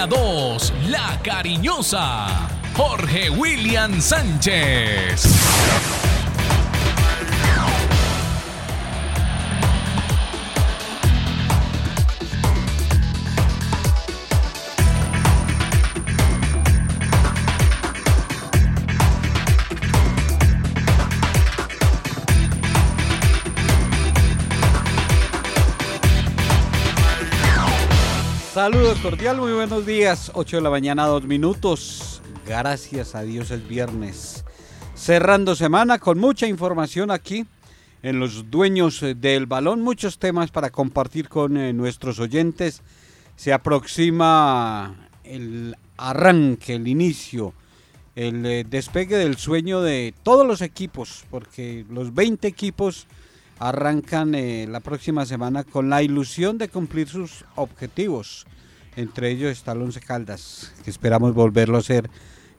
Antena 2, La Cariñosa, Jorge William Sánchez. Saludos cordial, muy buenos días. 8 de la mañana, 2 minutos. Gracias a Dios es viernes. Cerrando semana con mucha información aquí en los dueños eh, del balón. Muchos temas para compartir con eh, nuestros oyentes. Se aproxima el arranque, el inicio, el eh, despegue del sueño de todos los equipos, porque los 20 equipos arrancan eh, la próxima semana con la ilusión de cumplir sus objetivos. Entre ellos está el Once Caldas, que esperamos volverlo a ser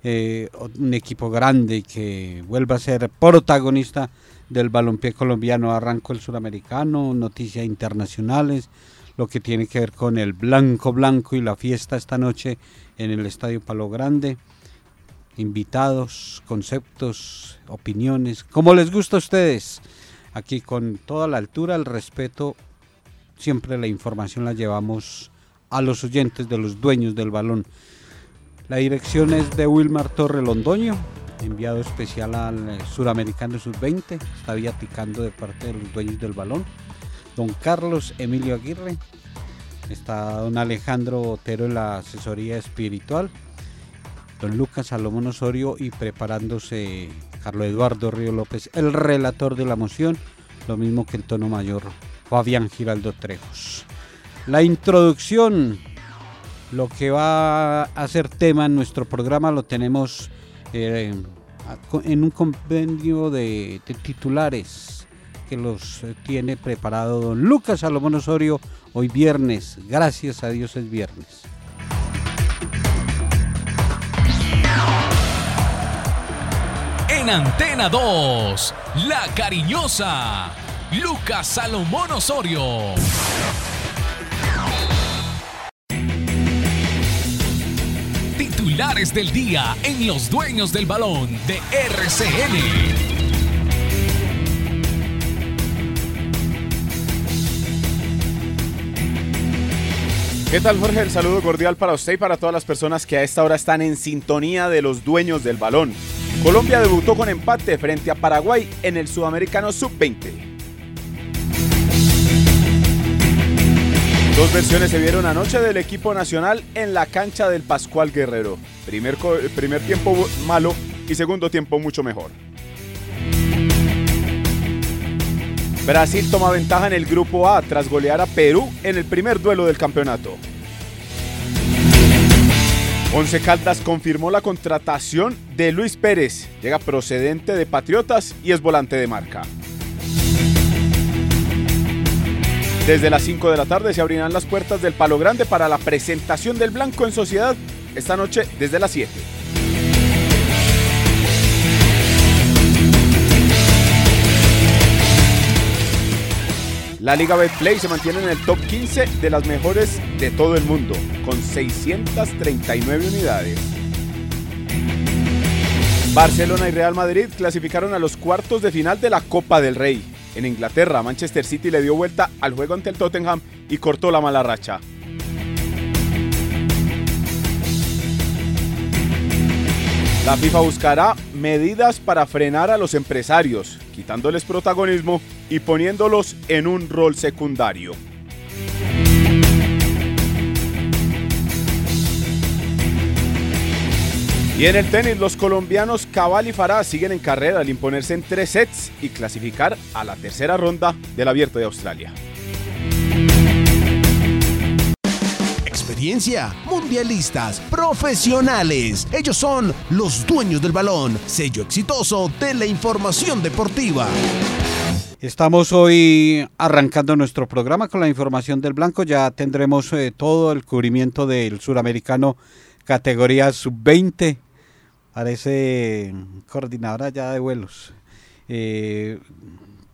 eh, un equipo grande y que vuelva a ser protagonista del balompié colombiano. Arrancó el suramericano, noticias internacionales, lo que tiene que ver con el blanco blanco y la fiesta esta noche en el Estadio Palo Grande. Invitados, conceptos, opiniones, como les gusta a ustedes aquí con toda la altura, el respeto, siempre la información la llevamos a los oyentes de los dueños del balón. La dirección es de Wilmar Torre Londoño, enviado especial al eh, Suramericano Sub-20, está viaticando de parte de los dueños del balón. Don Carlos Emilio Aguirre, está don Alejandro Otero en la asesoría espiritual, don Lucas Salomón Osorio y preparándose Carlos Eduardo Río López, el relator de la moción, lo mismo que el tono mayor, Fabián Giraldo Trejos. La introducción, lo que va a ser tema en nuestro programa, lo tenemos eh, en un compendio de, de, titulares que los tiene preparado don Lucas Salomón Osorio hoy viernes. Gracias a Dios es viernes. En Antena 2, La Cariñosa, Lucas Salomón Osorio. Titulares del día en Los Dueños del Balón de RCN. ¿Qué tal Jorge? El saludo cordial para usted y para todas las personas que a esta hora están en sintonía de los dueños del balón. Colombia debutó con empate frente a Paraguay en el Sudamericano Sub-20. Dos versiones se vieron anoche del equipo nacional en la cancha del Pascual Guerrero. Primer, primer tiempo malo y segundo tiempo mucho mejor. Brasil toma ventaja en el grupo A tras golear a Perú en el primer duelo del campeonato. Once Caldas confirmó la contratación de Luis Pérez. Llega procedente de Patriotas y es volante de marca. Desde las 5 de la tarde se abrirán las puertas del Palo Grande para la presentación del Blanco en Sociedad esta noche desde las 7. La Liga Betplay se mantiene en el top 15 de las mejores de todo el mundo, con 639 unidades. Barcelona y Real Madrid clasificaron a los cuartos de final de la Copa del Rey. En Inglaterra, Manchester City le dio vuelta al juego ante el Tottenham y cortó la mala racha. La FIFA buscará medidas para frenar a los empresarios, quitándoles protagonismo y poniéndolos en un rol secundario. Y en el tenis, los colombianos Cabal y Farah siguen en carrera al imponerse en tres sets y clasificar a la tercera ronda del Abierto de Australia. Experiencia, mundialistas, profesionales. Ellos son los dueños del balón, sello exitoso de la información deportiva. Estamos hoy arrancando nuestro programa con la información del blanco. Ya tendremos eh, todo el cubrimiento del suramericano categoría sub-20. Parece coordinadora ya de vuelos. Eh,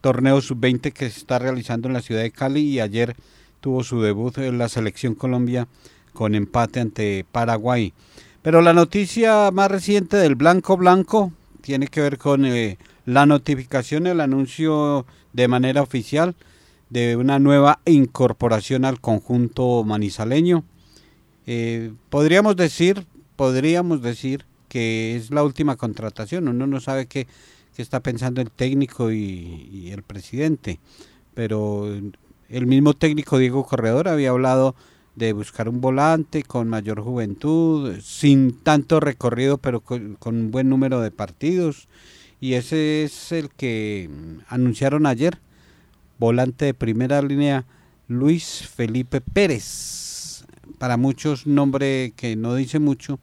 torneo sub-20 que se está realizando en la ciudad de Cali y ayer tuvo su debut en la selección Colombia con empate ante Paraguay. Pero la noticia más reciente del Blanco Blanco tiene que ver con eh, la notificación, el anuncio de manera oficial de una nueva incorporación al conjunto manizaleño. Eh, podríamos decir, podríamos decir que es la última contratación. Uno no sabe qué, está pensando el técnico y, el presidente, pero el mismo técnico Diego Corredor había hablado de buscar un volante con mayor juventud, sin tanto recorrido, pero con, un buen número de partidos. Y ese es el que anunciaron ayer volante de primera línea Luis Felipe Pérez. Para muchos nombre que no dice mucho,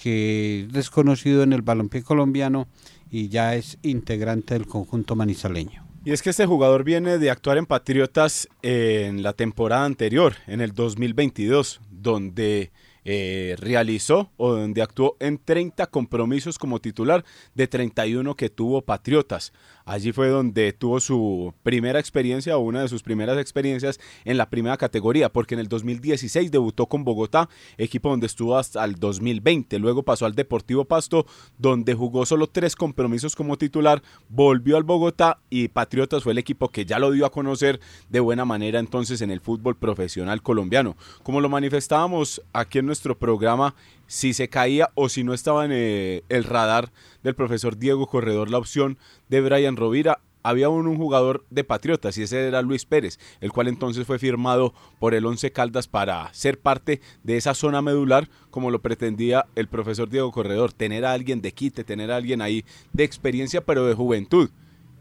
que es desconocido en el balompié colombiano y ya es integrante del conjunto manizaleño. Y es que este jugador viene de actuar en Patriotas en la temporada anterior, en el 2022, donde eh, realizó o donde actuó en 30 compromisos como titular de 31 que tuvo Patriotas. Allí fue donde tuvo su primera experiencia o una de sus primeras experiencias en la primera categoría, porque en el 2016 debutó con Bogotá, equipo donde estuvo hasta el 2020. Luego pasó al Deportivo Pasto, donde jugó solo tres compromisos como titular, volvió al Bogotá y Patriotas fue el equipo que ya lo dio a conocer de buena manera entonces en el fútbol profesional colombiano. Como lo manifestábamos aquí en nuestro programa, si se caía o si no estaba en eh, el radar del profesor Diego Corredor la opción de Brian Rovira, había un, jugador de Patriotas y ese era Luis Pérez, el cual entonces fue firmado por el Once Caldas para ser parte de esa zona medular como lo pretendía el profesor Diego Corredor, tener a alguien de quite, tener a alguien ahí de experiencia pero de juventud.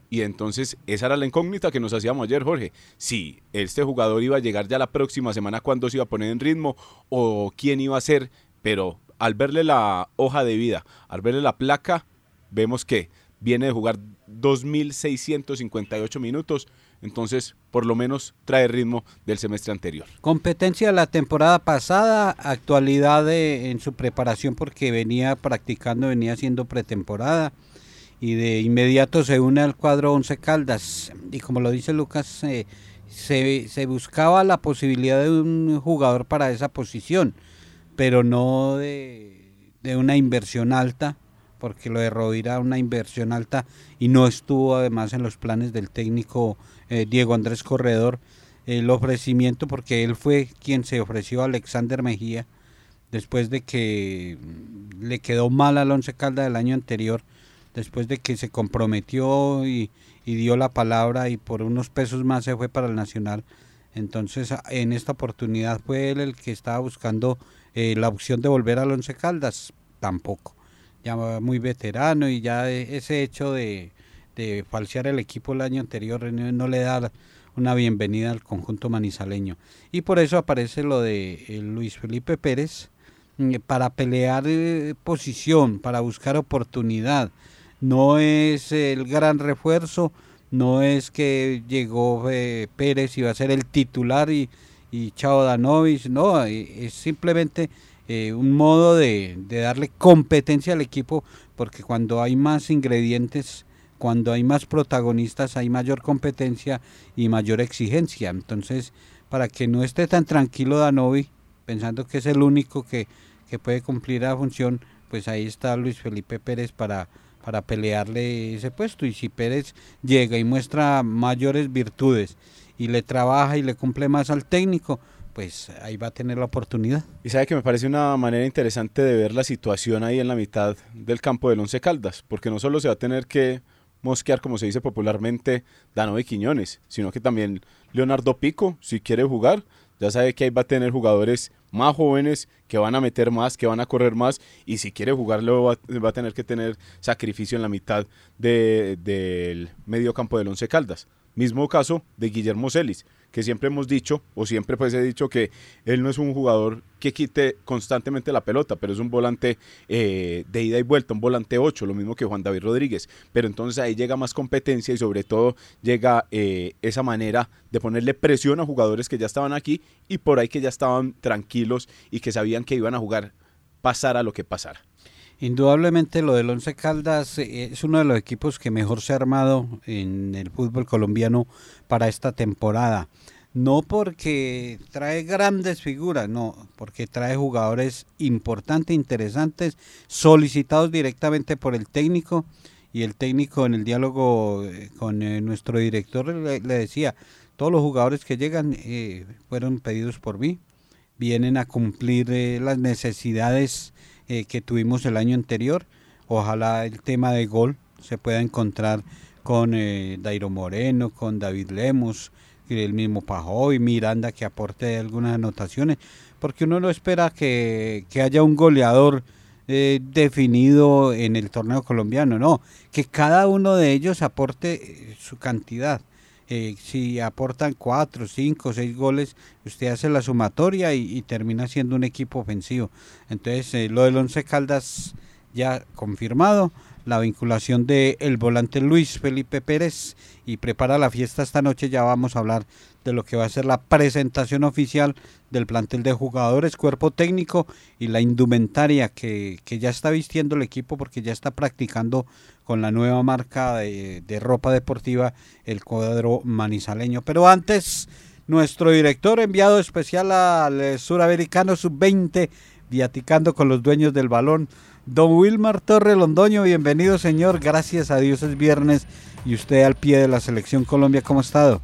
Y entonces esa era la incógnita que nos hacíamos ayer, Jorge. Si este jugador iba a llegar ya la próxima semana, cuándo se iba a poner en ritmo o quién iba a ser. Pero al verle la hoja de vida, al verle la placa, vemos que viene de jugar 2.658 minutos. Entonces, por lo menos trae ritmo del semestre anterior. Competencia de la temporada pasada, actualidad en su preparación porque venía practicando, venía haciendo pretemporada y de inmediato se une al cuadro Once Caldas. Y como lo dice Lucas, eh, se, buscaba la posibilidad de un jugador para esa posición, pero no de, una inversión alta, porque lo de Rovira una inversión alta y no estuvo además en los planes del técnico eh, Diego Andrés Corredor el ofrecimiento, porque él fue quien se ofreció a Alexander Mejía después de que le quedó mal al Once Caldas del año anterior después de que se comprometió y, dio la palabra y por unos pesos más se fue para el Nacional. Entonces en esta oportunidad fue él el que estaba buscando eh, la opción de volver al Once Caldas, tampoco. Ya muy veterano y ya ese hecho de, de falsear el equipo el año anterior no, le da una bienvenida al conjunto manizaleño. Y por eso aparece lo de eh, Luis Felipe Pérez mm, para pelear eh, posición, para buscar oportunidad no es el gran refuerzo, no es que llegó eh, Pérez y va a ser el titular y, y Chao Danovis, no, eh, es simplemente eh, un modo de, darle competencia al equipo, porque cuando hay más ingredientes, cuando hay más protagonistas, hay mayor competencia y mayor exigencia. Entonces, para que no esté tan tranquilo Danovi, pensando que es el único que, que puede cumplir la función, pues ahí está Luis Felipe Pérez para para pelearle ese puesto. Y si Pérez llega y muestra mayores virtudes y le trabaja y le cumple más al técnico, pues ahí va a tener la oportunidad. Y sabe que me parece una manera interesante de ver la situación ahí en la mitad del campo del Once Caldas, porque no solo se va a tener que mosquear, como se dice popularmente, Danovi Quiñones, sino que también Leonardo Pico, si quiere jugar, ya sabe que ahí va a tener jugadores más jóvenes que van a meter más, que van a correr más y si quiere jugarlo va, a tener que tener sacrificio en la mitad del medio campo del Once Caldas. Mismo caso de Guillermo Celis, que siempre hemos dicho, o siempre pues he dicho que él no es un jugador que quite constantemente la pelota, pero es un volante eh, de ida y vuelta, un volante 8, lo mismo que Juan David Rodríguez. Pero entonces ahí llega más competencia y sobre todo llega eh, esa manera de ponerle presión a jugadores que ya estaban aquí y por ahí que ya estaban tranquilos y que sabían que iban a jugar pasara lo que pasara. Indudablemente lo del Once Caldas eh, es uno de los equipos que mejor se ha armado en el fútbol colombiano para esta temporada. no porque trae grandes figuras, no, porque trae jugadores importantes, interesantes, solicitados directamente por el técnico y el técnico en el diálogo eh, con eh, nuestro director le, decía, todos los jugadores que llegan eh, fueron pedidos por mí, vienen a cumplir las necesidades que tuvimos el año anterior, ojalá el tema de gol se pueda encontrar con Dairo Moreno, con David Lemos, el mismo Pajoy, Miranda que aporte algunas anotaciones, porque uno no espera que, haya un goleador eh, definido en el torneo colombiano, no, que cada uno de ellos aporte eh, su cantidad. Eh, si aportan cuatro, cinco, seis goles, usted hace la sumatoria y, termina siendo un equipo ofensivo. Entonces, lo del Once Caldas ya confirmado la vinculación de el volante Luis Felipe Pérez y prepara la fiesta esta noche. Ya vamos a hablar de lo que va a ser la presentación oficial del plantel de jugadores, cuerpo técnico y la indumentaria que, ya está vistiendo el equipo porque ya está practicando con la nueva marca de, de ropa deportiva el cuadro manizaleño. Pero antes, nuestro director enviado especial al suramericano sub-20, viaticando con los dueños del balón. Don Wilmar Torre Londoño, bienvenido señor, gracias a Dios es viernes y usted al pie de la selección Colombia, ¿cómo ha estado?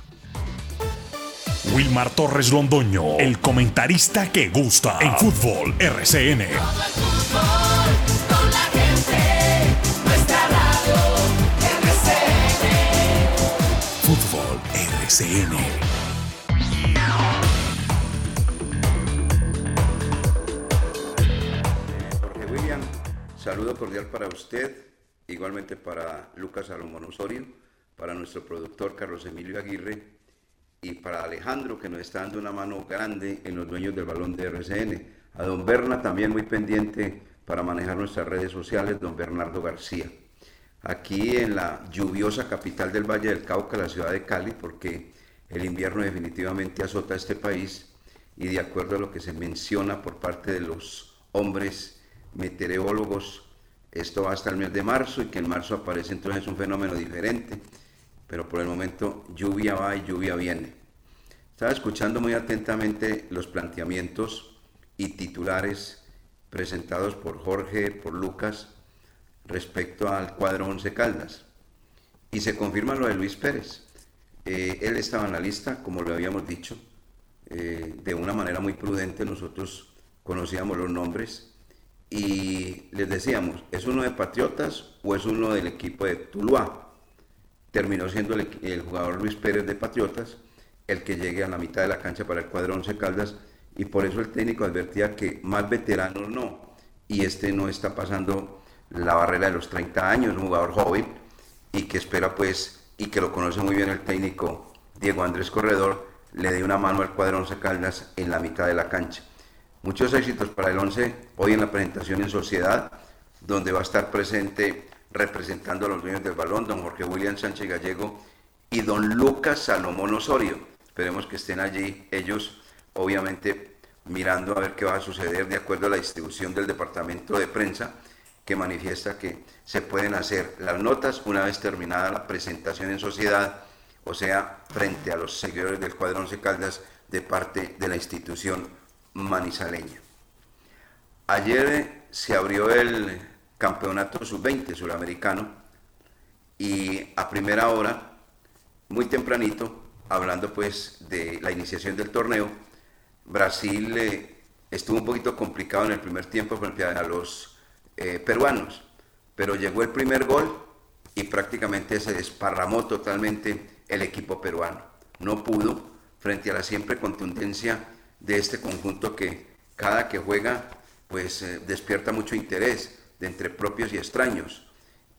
Wilmar Torres Londoño, el comentarista que gusta en fútbol RCN. Fútbol RCN. Saludo cordial para usted, igualmente para Lucas Salomón Osorio, para nuestro productor Carlos Emilio Aguirre y para Alejandro que nos está dando una mano grande en los dueños del balón de RCN. A don Berna también muy pendiente para manejar nuestras redes sociales, don Bernardo García. Aquí en la lluviosa capital del Valle del Cauca, la ciudad de Cali, porque el invierno definitivamente azota este país y de acuerdo a lo que se menciona por parte de los hombres meteorólogos, esto hasta el mes de marzo y que en marzo aparece entonces un fenómeno diferente, pero por el momento lluvia va y lluvia viene. Estaba escuchando muy atentamente los planteamientos y titulares presentados por Jorge, por Lucas, respecto al cuadro Once Caldas. Y se confirma lo de Luis Pérez. Eh, él estaba en la lista, como lo habíamos dicho, eh, de una manera muy prudente. Nosotros conocíamos los nombres y les decíamos, ¿es uno de Patriotas o es uno del equipo de Tuluá? Terminó siendo el, jugador Luis Pérez de Patriotas el que llegue a la mitad de la cancha para el cuadro 11 Caldas y por eso el técnico advertía que más veteranos no y este no está pasando la barrera de los 30 años, un jugador joven y que espera pues y que lo conoce muy bien el técnico Diego Andrés Corredor le dé una mano al cuadro 11 Caldas en la mitad de la cancha. Muchos éxitos para el 11 hoy en la presentación en Sociedad, donde va a estar presente representando a los dueños del balón, don Jorge William Sánchez Gallego y don Lucas Salomón Osorio. Esperemos que estén allí ellos, obviamente mirando a ver qué va a suceder de acuerdo a la distribución del departamento de prensa que manifiesta que se pueden hacer las notas una vez terminada la presentación en sociedad, o sea, frente a los seguidores del cuadro 11 Caldas de parte de la institución manizaleña. Ayer se abrió el campeonato sub-20 suramericano y a primera hora, muy tempranito, hablando pues de la iniciación del torneo, Brasil eh, estuvo un poquito complicado en el primer tiempo frente a los eh, peruanos, pero llegó el primer gol y prácticamente se desparramó totalmente el equipo peruano. No pudo frente a la siempre contundencia de este conjunto que cada que juega pues eh, despierta mucho interés de entre propios y extraños.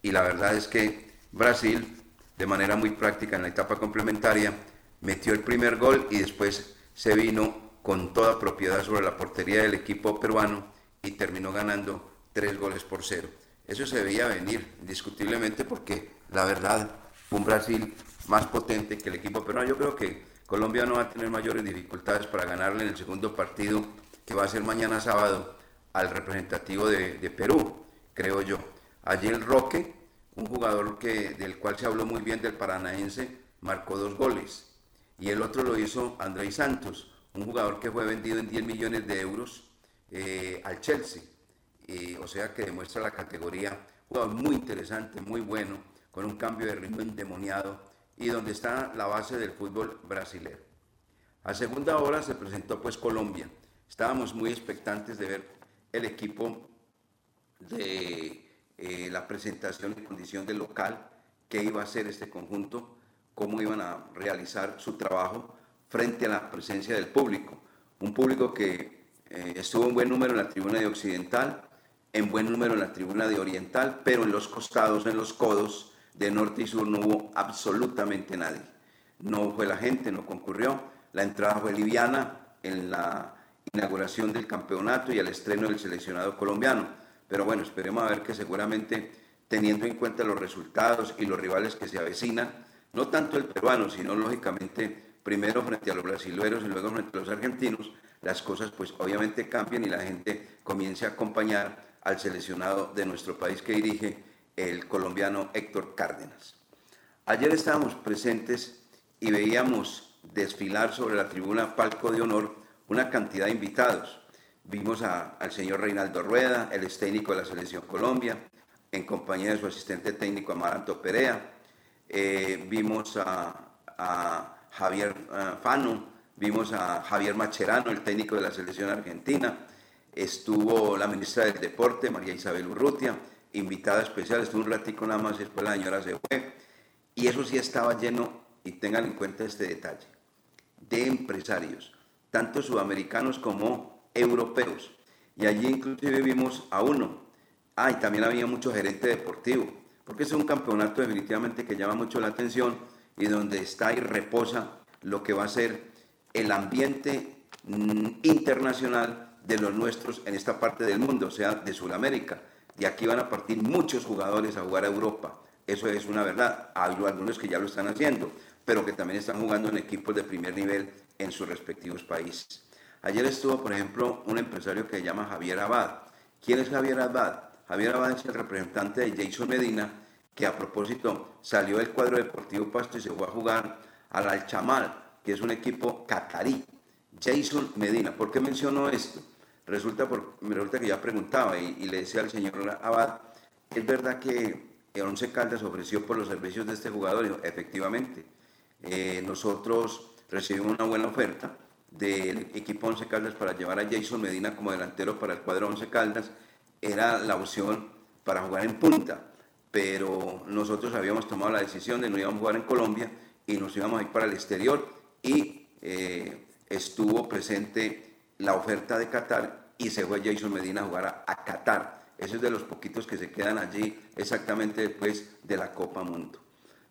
Y la verdad es que Brasil, de manera muy práctica en la etapa complementaria, metió el primer gol y después se vino con toda propiedad sobre la portería del equipo peruano y terminó ganando tres goles por cero. Eso se veía venir, indiscutiblemente, porque la verdad un Brasil más potente que el equipo peruano. Yo creo que Colombia no va a tener mayores dificultades para ganarle en el segundo partido que va a ser mañana sábado al representativo de, Perú, creo yo. Allí el Roque, un jugador que, del cual se habló muy bien del paranaense, marcó dos goles. y el otro lo hizo Andrés Santos, un jugador que fue vendido en 10 millones de euros eh, al Chelsea. o sea que demuestra la categoría, jugador muy interesante, muy bueno, con un cambio de ritmo endemoniado y donde está la base del fútbol brasileño. A segunda hora se presentó pues Colombia. Estábamos muy expectantes de ver el equipo de eh, la presentación en condición de local, qué iba a hacer este conjunto, cómo iban a realizar su trabajo frente a la presencia del público. Un público que eh, estuvo en buen número en la tribuna de Occidental, en buen número en la tribuna de Oriental, pero en los costados, en los codos de norte y sur no hubo absolutamente nadie. No fue la gente, no concurrió. La entrada fue liviana en la inauguración del campeonato y el estreno del seleccionado colombiano pero bueno, esperemos a ver que seguramente teniendo en cuenta los resultados y los rivales que se avecinan, no tanto el peruano, sino lógicamente primero frente a los brasileños y luego frente a los argentinos, las cosas pues obviamente cambian y la gente comience a acompañar al seleccionado de nuestro país que dirige el colombiano Héctor Cárdenas. Ayer estábamos presentes y veíamos desfilar sobre la tribuna Palco de Honor una cantidad de invitados. Vimos al señor Reinaldo Rueda, el ex técnico de la Selección Colombia, en compañía de su asistente técnico Amaranto Perea. Eh, vimos a, Javier eh, Fano, vimos a Javier Macherano, el técnico de la Selección Argentina. Estuvo la ministra del Deporte, María Isabel Urrutia, invitada especial, estuvo un ratico nada más, después la señora se fue. Y eso sí estaba lleno, y tengan en cuenta este detalle, de empresarios, tanto sudamericanos como europeos. Y allí inclusive vimos a uno. Ah, y también había mucho gerente deportivo, porque es un campeonato definitivamente que llama mucho la atención y donde está y reposa lo que va a ser el ambiente mm, internacional de los nuestros en esta parte del mundo, o sea, de Sudamérica. De aquí van a partir muchos jugadores a jugar a Europa. Eso es una verdad. Hay algunos que ya lo están haciendo, pero que también están jugando en equipos de primer nivel en sus respectivos países. Ayer estuvo, por ejemplo, un empresario que se llama Javier Abad. ¿Quién es Javier Abad? Javier Abad es el representante de Jason Medina, que a propósito salió del cuadro deportivo Pasto y se fue a jugar al Al-Chamal, que es un equipo catarí. Jason Medina, ¿por qué menciono esto? Resulta, por, resulta que ya preguntaba y, le decía al señor Abad, ¿es verdad que Once Caldas ofreció por los servicios de este jugador? efectivamente, eh, nosotros recibimos una buena oferta, del equipo Once Caldas para llevar a Jason Medina como delantero para el cuadro Once Caldas era la opción para jugar en punta, pero nosotros habíamos tomado la decisión de no íbamos a jugar en Colombia y nos íbamos a ir para el exterior y eh, estuvo presente la oferta de Qatar y se fue Jason Medina a jugar a, Qatar. Ese es de los poquitos que se quedan allí exactamente después de la Copa Mundo.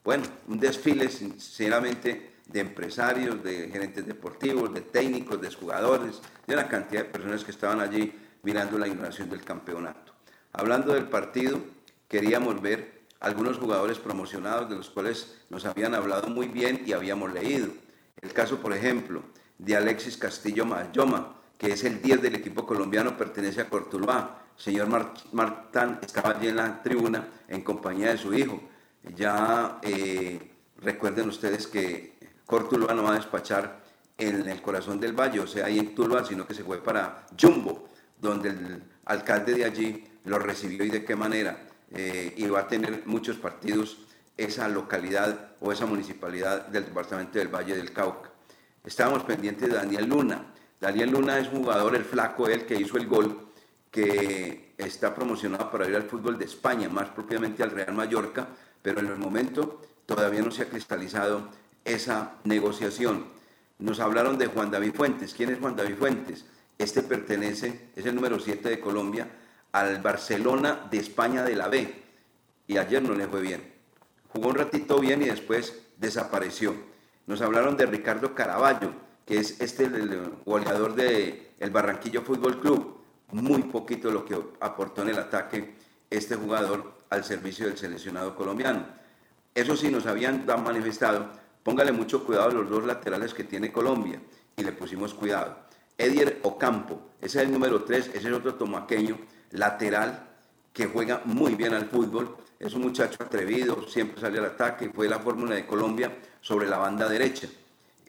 Bueno, un desfile sinceramente de empresarios, de gerentes deportivos, de técnicos, de jugadores, de una cantidad de personas que estaban allí mirando la inauguración del campeonato. Hablando del partido, queríamos ver algunos jugadores promocionados de los cuales nos habían hablado muy bien y habíamos leído. El caso, por ejemplo, de Alexis Castillo Mayoma, que es el 10 del equipo colombiano, pertenece a Cortuluá. señor Martán estaba allí en la tribuna en compañía de su hijo. Ya eh, recuerden ustedes que Cortuluá no va a despachar en el corazón del valle, o sea, ahí en Tuluá, sino que se fue para Jumbo, donde el alcalde de allí lo recibió y de qué manera. Eh, y va a tener muchos partidos esa localidad o esa municipalidad del departamento del Valle del Cauca. Estábamos pendientes de Daniel Luna. Daniel Luna es jugador, el flaco, el que hizo el gol, que está promocionado para ir al fútbol de España, más propiamente al Real Mallorca, pero en el momento todavía no se ha cristalizado esa negociación. Nos hablaron de Juan David Fuentes. ¿Quién es Juan David Fuentes? Este pertenece, es el número 7 de Colombia, al Barcelona de España de la B. Y ayer no le fue bien. Jugó un ratito bien y después desapareció. Nos hablaron de Ricardo Caraballo, que es este el goleador del el Barranquillo Fútbol Club. Muy poquito lo que aportó en el ataque este jugador al servicio del seleccionado colombiano. Eso sí, nos habían manifestado Póngale mucho cuidado a los dos laterales que tiene Colombia. Y le pusimos cuidado. Edier Ocampo, ese es el número 3, ese es otro tomaqueño, lateral, que juega muy bien al fútbol. Es un muchacho atrevido, siempre sale al ataque. Fue la fórmula de Colombia sobre la banda derecha.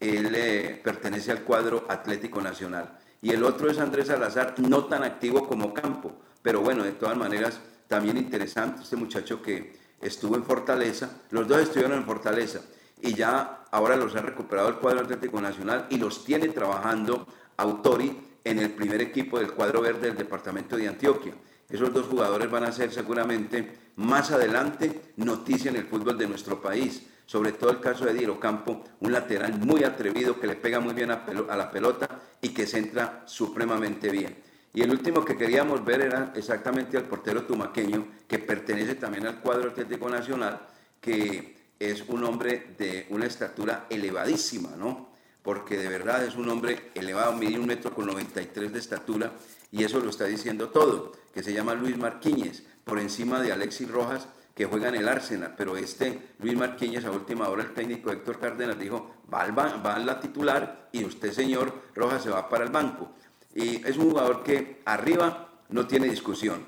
él eh, pertenece al cuadro Atlético Nacional. Y el otro es Andrés Salazar, no tan activo como Campo, pero bueno, de todas maneras, también interesante este muchacho que estuvo en Fortaleza, los dos estuvieron en Fortaleza y ya ahora los ha recuperado el cuadro Atlético Nacional y los tiene trabajando Autori en el primer equipo del cuadro verde del departamento de Antioquia. Esos dos jugadores van a ser seguramente más adelante noticia en el fútbol de nuestro país. Sobre todo el caso de Diego Campo, un lateral muy atrevido que le pega muy bien a, la pelota y que centra supremamente bien. Y el último que queríamos ver era exactamente al portero tumaqueño, que pertenece también al cuadro Atlético Nacional, que es un hombre de una estatura elevadísima, ¿no? Porque de verdad es un hombre elevado, mide un metro con 93 de estatura, y eso lo está diciendo todo, que se llama Luis Marquíñez, por encima de Alexis Rojas, que juega en el Arsenal, pero este Luis Marquíñez a última hora el técnico Héctor Cárdenas dijo, va, va a la titular y usted señor Rojas se va para el banco. Y es un jugador que arriba no tiene discusión,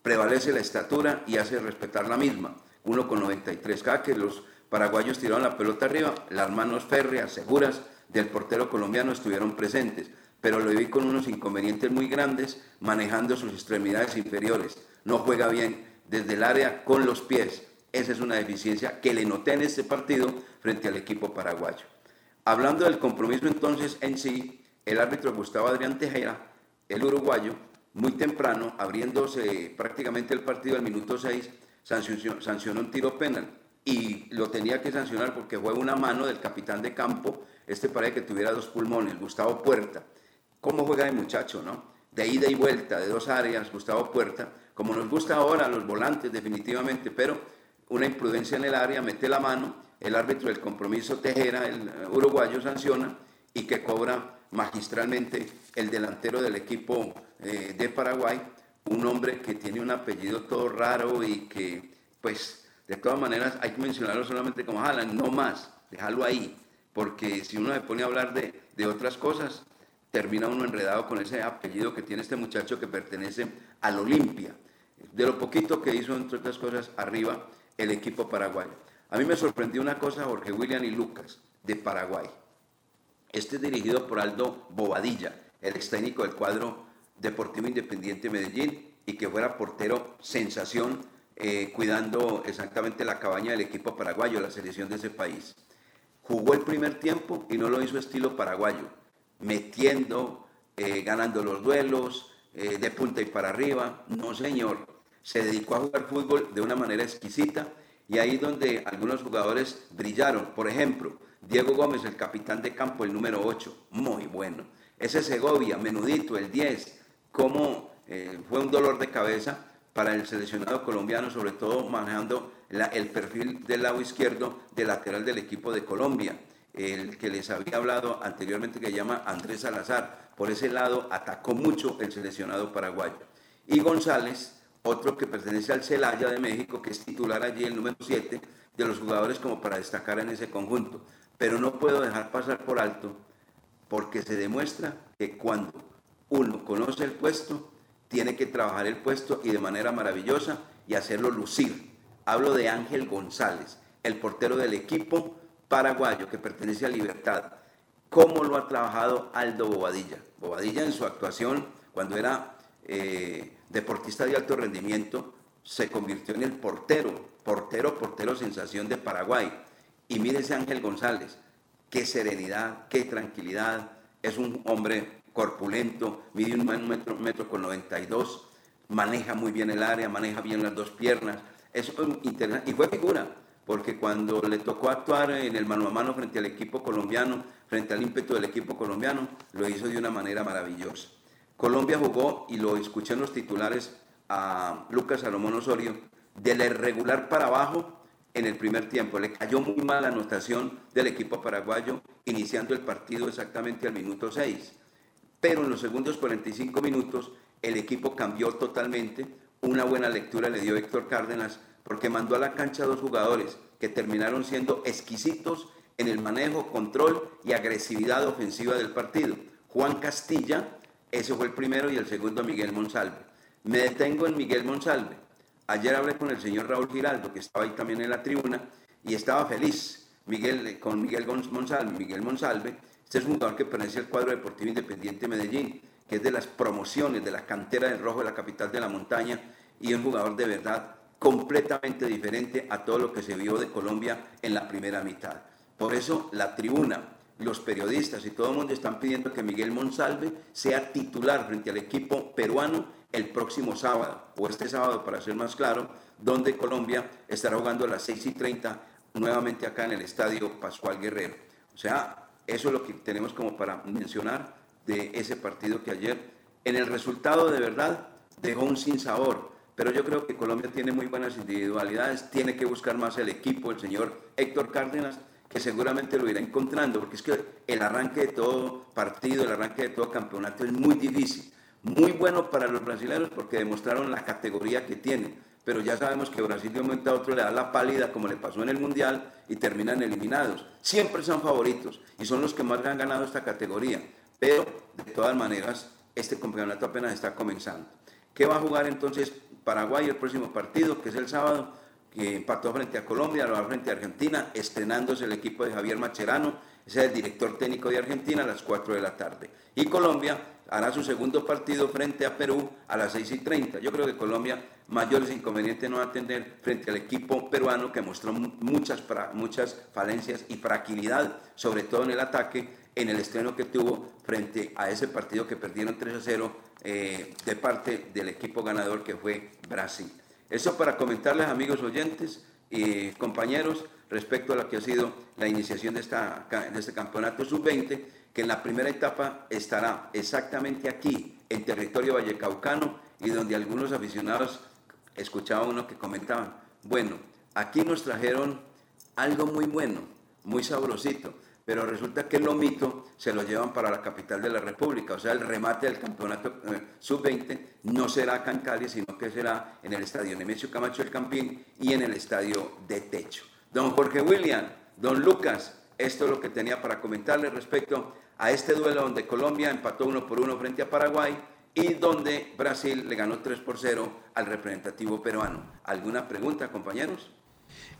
prevalece la estatura y hace respetar la misma, uno con 93, cada que los paraguayos tiraron la pelota arriba, las manos férreas, seguras del portero colombiano estuvieron presentes pero lo vi con unos inconvenientes muy grandes manejando sus extremidades inferiores. No juega bien desde el área con los pies. Esa es una deficiencia que le noté en este partido frente al equipo paraguayo. Hablando del compromiso entonces en sí, el árbitro Gustavo Adrián Tejera, el uruguayo, muy temprano, abriéndose prácticamente el partido al minuto 6, sancionó, sancionó un tiro penal y lo tenía que sancionar porque fue una mano del capitán de campo, este parece que tuviera dos pulmones, Gustavo Puerta cómo juega el muchacho, ¿no? De ida y vuelta, de dos áreas, Gustavo Puerta, como nos gusta ahora los volantes definitivamente, pero una imprudencia en el área, mete la mano, el árbitro del compromiso Tejera, el uruguayo, sanciona y que cobra magistralmente el delantero del equipo eh, de Paraguay, un hombre que tiene un apellido todo raro y que, pues, de todas maneras hay que mencionarlo solamente como Alan, no más, déjalo ahí, porque si uno se pone a hablar de, de otras cosas, termina uno enredado con ese apellido que tiene este muchacho que pertenece al Olimpia. De lo poquito que hizo, entre otras cosas, arriba el equipo paraguayo. A mí me sorprendió una cosa, Jorge William y Lucas, de Paraguay. Este es dirigido por Aldo Bobadilla, el ex técnico del cuadro Deportivo Independiente Medellín y que fuera portero sensación, eh, cuidando exactamente la cabaña del equipo paraguayo, la selección de ese país. Jugó el primer tiempo y no lo hizo estilo paraguayo metiendo, eh, ganando los duelos, eh, de punta y para arriba. No, señor. Se dedicó a jugar fútbol de una manera exquisita y ahí donde algunos jugadores brillaron. Por ejemplo, Diego Gómez, el capitán de campo, el número 8, muy bueno. Ese Segovia, menudito, el 10, como eh, fue un dolor de cabeza para el seleccionado colombiano, sobre todo manejando el perfil del lado izquierdo del lateral del equipo de Colombia el que les había hablado anteriormente que llama Andrés Salazar. Por ese lado atacó mucho el seleccionado paraguayo. Y González, otro que pertenece al Celaya de México, que es titular allí, el número 7, de los jugadores como para destacar en ese conjunto. Pero no puedo dejar pasar por alto porque se demuestra que cuando uno conoce el puesto, tiene que trabajar el puesto y de manera maravillosa y hacerlo lucir. Hablo de Ángel González, el portero del equipo paraguayo que pertenece a Libertad, cómo lo ha trabajado Aldo Bobadilla. Bobadilla en su actuación, cuando era eh, deportista de alto rendimiento, se convirtió en el portero, portero, portero sensación de Paraguay. Y mire ese Ángel González, qué serenidad, qué tranquilidad, es un hombre corpulento, mide un metro, metro con 92, maneja muy bien el área, maneja bien las dos piernas, es un y fue figura porque cuando le tocó actuar en el mano a mano frente al equipo colombiano, frente al ímpetu del equipo colombiano, lo hizo de una manera maravillosa. Colombia jugó, y lo escuché en los titulares a Lucas Salomón Osorio, de la irregular para abajo en el primer tiempo. Le cayó muy mal la anotación del equipo paraguayo, iniciando el partido exactamente al minuto 6. Pero en los segundos 45 minutos el equipo cambió totalmente. Una buena lectura le dio Héctor Cárdenas porque mandó a la cancha dos jugadores que terminaron siendo exquisitos en el manejo, control y agresividad ofensiva del partido. Juan Castilla, ese fue el primero, y el segundo Miguel Monsalve. Me detengo en Miguel Monsalve. Ayer hablé con el señor Raúl Giraldo, que estaba ahí también en la tribuna, y estaba feliz. Con Miguel Monsalve. Miguel Monsalve, este es un jugador que pertenece al cuadro deportivo independiente Medellín, que es de las promociones de la cantera del Rojo de la capital de la montaña y un jugador de verdad completamente diferente a todo lo que se vio de Colombia en la primera mitad. Por eso la tribuna, los periodistas y todo el mundo están pidiendo que Miguel Monsalve sea titular frente al equipo peruano el próximo sábado, o este sábado para ser más claro, donde Colombia estará jugando a las 6 y 30 nuevamente acá en el estadio Pascual Guerrero. O sea, eso es lo que tenemos como para mencionar de ese partido que ayer, en el resultado de verdad, dejó un sinsabor. Pero yo creo que Colombia tiene muy buenas individualidades, tiene que buscar más el equipo, el señor Héctor Cárdenas, que seguramente lo irá encontrando, porque es que el arranque de todo partido, el arranque de todo campeonato es muy difícil. Muy bueno para los brasileños porque demostraron la categoría que tienen pero ya sabemos que Brasil de un momento a otro le da la pálida como le pasó en el Mundial y terminan eliminados. Siempre son favoritos y son los que más han ganado esta categoría, pero de todas maneras este campeonato apenas está comenzando. ¿Qué va a jugar entonces Paraguay el próximo partido, que es el sábado? Que empató frente a Colombia, lo frente a Argentina, estrenándose el equipo de Javier Macherano, ese es el director técnico de Argentina, a las 4 de la tarde. Y Colombia hará su segundo partido frente a Perú a las 6 y 30. Yo creo que Colombia mayores inconvenientes no va a tener frente al equipo peruano que mostró muchas, muchas falencias y fragilidad, sobre todo en el ataque, en el estreno que tuvo frente a ese partido que perdieron 3 a 0 eh, de parte del equipo ganador que fue Brasil. Eso para comentarles, amigos oyentes y compañeros, respecto a lo que ha sido la iniciación de, esta, de este campeonato sub-20, que en la primera etapa estará exactamente aquí, en territorio vallecaucano, y donde algunos aficionados escuchaba uno que comentaban, bueno, aquí nos trajeron algo muy bueno, muy sabrosito, pero resulta que el lomito se lo llevan para la capital de la República, o sea, el remate del campeonato eh, sub-20 no será acá en Cali, sino que será en el estadio Nemesio Camacho del Campín y en el estadio de Techo. Don Jorge William, don Lucas, esto es lo que tenía para comentarles respecto a este duelo donde Colombia empató uno por uno frente a Paraguay y donde Brasil le ganó 3 por 0 al representativo peruano. ¿Alguna pregunta, compañeros?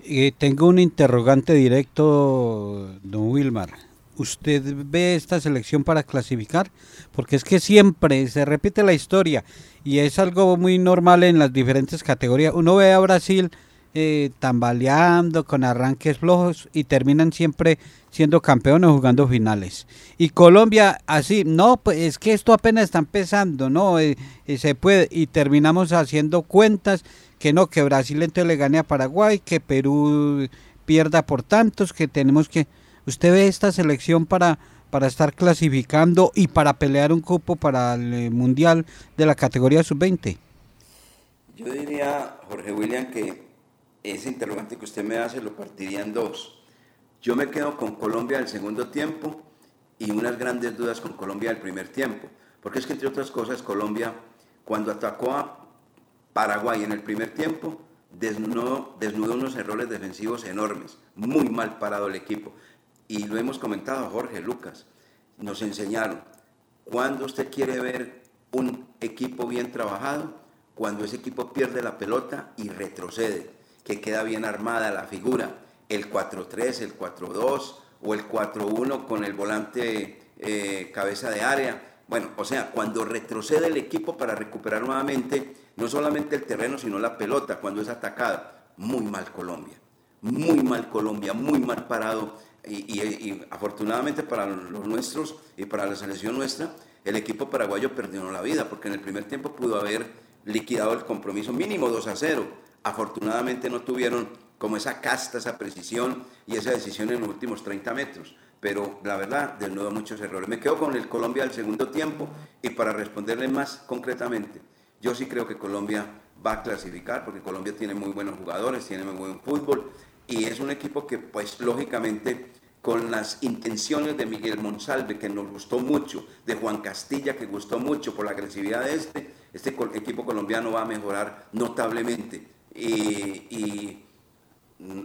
Eh, tengo un interrogante directo, don Wilmar. ¿Usted ve esta selección para clasificar? Porque es que siempre se repite la historia y es algo muy normal en las diferentes categorías. Uno ve a Brasil eh, tambaleando con arranques flojos y terminan siempre siendo campeones jugando finales. Y Colombia así, no, pues es que esto apenas está empezando, no, eh, eh, se puede y terminamos haciendo cuentas que no, que Brasil entonces le gane a Paraguay, que Perú pierda por tantos, que tenemos que... ¿Usted ve esta selección para, para estar clasificando y para pelear un cupo para el Mundial de la categoría sub-20? Yo diría, Jorge William, que ese interrogante que usted me hace lo partiría en dos. Yo me quedo con Colombia del segundo tiempo y unas grandes dudas con Colombia del primer tiempo. Porque es que, entre otras cosas, Colombia, cuando atacó a Paraguay en el primer tiempo, desnudó, unos errores defensivos enormes. Muy mal parado el equipo. Y lo hemos comentado, Jorge, Lucas. Nos enseñaron, cuando usted quiere ver un equipo bien trabajado, cuando ese equipo pierde la pelota y retrocede que queda bien armada la figura, el 4-3, el 4-2 o el 4-1 con el volante eh, cabeza de área. Bueno, o sea, cuando retrocede el equipo para recuperar nuevamente no solamente el terreno, sino la pelota cuando es atacada. Muy mal Colombia, muy mal Colombia, muy mal parado. Y, afortunadamente para los nuestros y para la selección nuestra, el equipo paraguayo perdió la vida, porque en el primer tiempo pudo haber liquidado el compromiso mínimo 2 a 0 Afortunadamente no tuvieron como esa casta, esa precisión y esa decisión en los últimos 30 metros. Pero la verdad, de nuevo muchos errores. Me quedo con el Colombia al segundo tiempo y para responderle más concretamente, yo sí creo que Colombia va a clasificar porque Colombia tiene muy buenos jugadores, tiene muy buen fútbol y es un equipo que pues lógicamente con las intenciones de Miguel Monsalve, que nos gustó mucho, de Juan Castilla, que gustó mucho por la agresividad de este, este equipo colombiano va a mejorar notablemente. Y,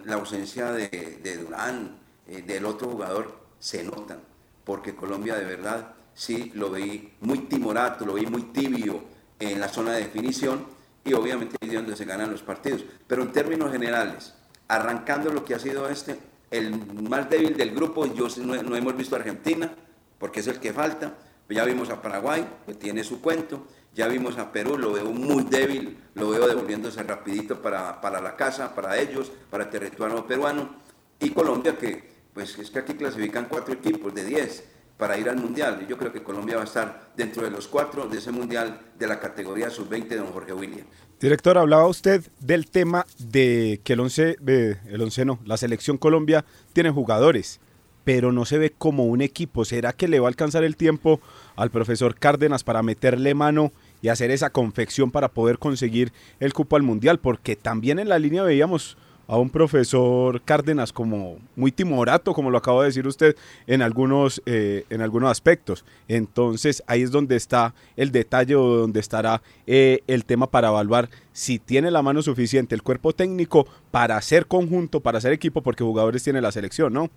la ausencia de, Durán, eh, del otro jugador, se notan, porque Colombia de verdad sí lo veí muy timorato, lo vi muy tibio en la zona de definición y obviamente es donde se ganan los partidos. Pero en términos generales, arrancando lo que ha sido este, el más débil del grupo, yo no, no hemos visto a Argentina, porque es el que falta. Ya vimos a Paraguay, que tiene su cuento. Ya vimos a Perú, lo veo muy débil, lo veo devolviéndose rapidito para, para la casa, para ellos, para el territorio peruano. Y Colombia, que pues es que aquí clasifican cuatro equipos de 10 para ir al Mundial. Y yo creo que Colombia va a estar dentro de los cuatro de ese Mundial de la categoría sub-20 de don Jorge William. Director, hablaba usted del tema de que el 11, el 11 no, la selección Colombia tiene jugadores, pero no se ve como un equipo. ¿Será que le va a alcanzar el tiempo al profesor Cárdenas para meterle mano y hacer esa confección para poder conseguir el cupo al Mundial? Porque también en la línea veíamos a un profesor Cárdenas como muy timorato, como lo acaba de decir usted, en algunos, eh, en algunos aspectos. Entonces ahí es donde está el detalle o donde estará eh, el tema para evaluar si tiene la mano suficiente el cuerpo técnico para hacer conjunto, para hacer equipo, porque jugadores tiene la selección, ¿no?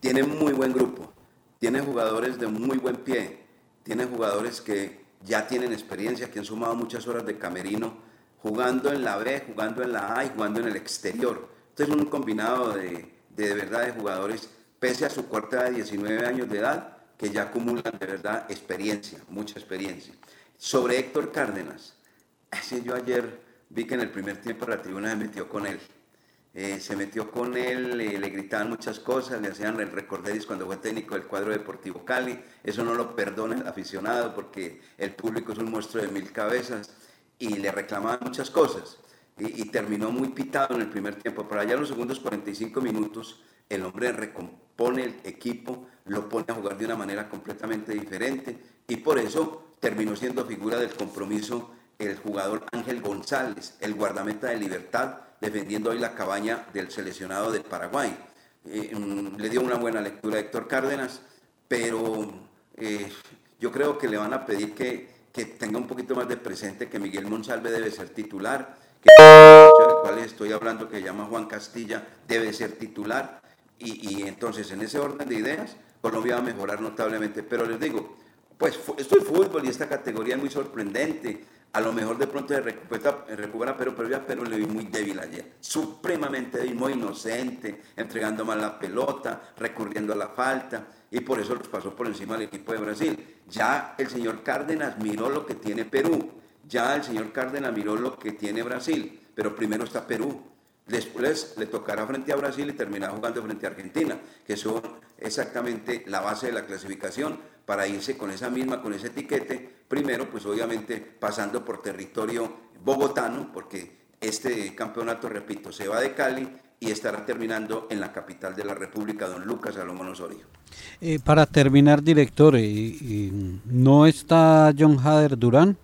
Tiene muy buen grupo, tiene jugadores de muy buen pie, tiene jugadores que ya tienen experiencia, que han sumado muchas horas de camerino jugando en la B, jugando en la A y jugando en el exterior. Entonces un combinado de, de, verdad de jugadores, pese a su corta edad de 19 años de edad, que ya acumulan de verdad experiencia, mucha experiencia. Sobre Héctor Cárdenas, así yo ayer vi que en el primer tiempo la tribuna se metió con él. Eh, se metió con él, le gritaban muchas cosas, le hacían el recorderis cuando fue técnico del cuadro deportivo Cali. Eso no lo perdona el aficionado porque el público es un monstruo de mil cabezas y le reclamaban muchas cosas. Y, y, terminó muy pitado en el primer tiempo. Pero allá en los segundos 45 minutos, el hombre recompone el equipo, lo pone a jugar de una manera completamente diferente y por eso terminó siendo figura del compromiso el jugador Ángel González, el guardameta de Libertad, defendiendo hoy la cabaña del seleccionado de Paraguay. Eh, le dio una buena lectura a Héctor Cárdenas, pero eh, yo creo que le van a pedir que, que, tenga un poquito más de presente que Miguel Monsalve debe ser titular, que el del cual estoy hablando, que se llama Juan Castilla, debe ser titular. Y, y entonces, en ese orden de ideas, Colombia va a mejorar notablemente. Pero les digo, pues esto es fútbol y esta categoría es muy sorprendente. A lo mejor de pronto se recupera, recupera pero, ya pero le vi muy débil ayer. Supremamente débil, muy inocente, entregando mal la pelota, recurriendo a la falta. Y por eso los pasó por encima del equipo de Brasil. Ya el señor Cárdenas miró lo que tiene Perú. Ya el señor Cárdenas miró lo que tiene Brasil. Pero primero está Perú. Después le tocará frente a Brasil y terminará jugando frente a Argentina, que son exactamente la base de la clasificación para irse con esa misma, con ese etiquete, primero pues obviamente pasando por territorio bogotano, porque este campeonato, repito, se va de Cali y estará terminando en la capital de la República, don Lucas Salomón Osorio. Eh, para terminar, director, eh, ¿no está John Hader Durán?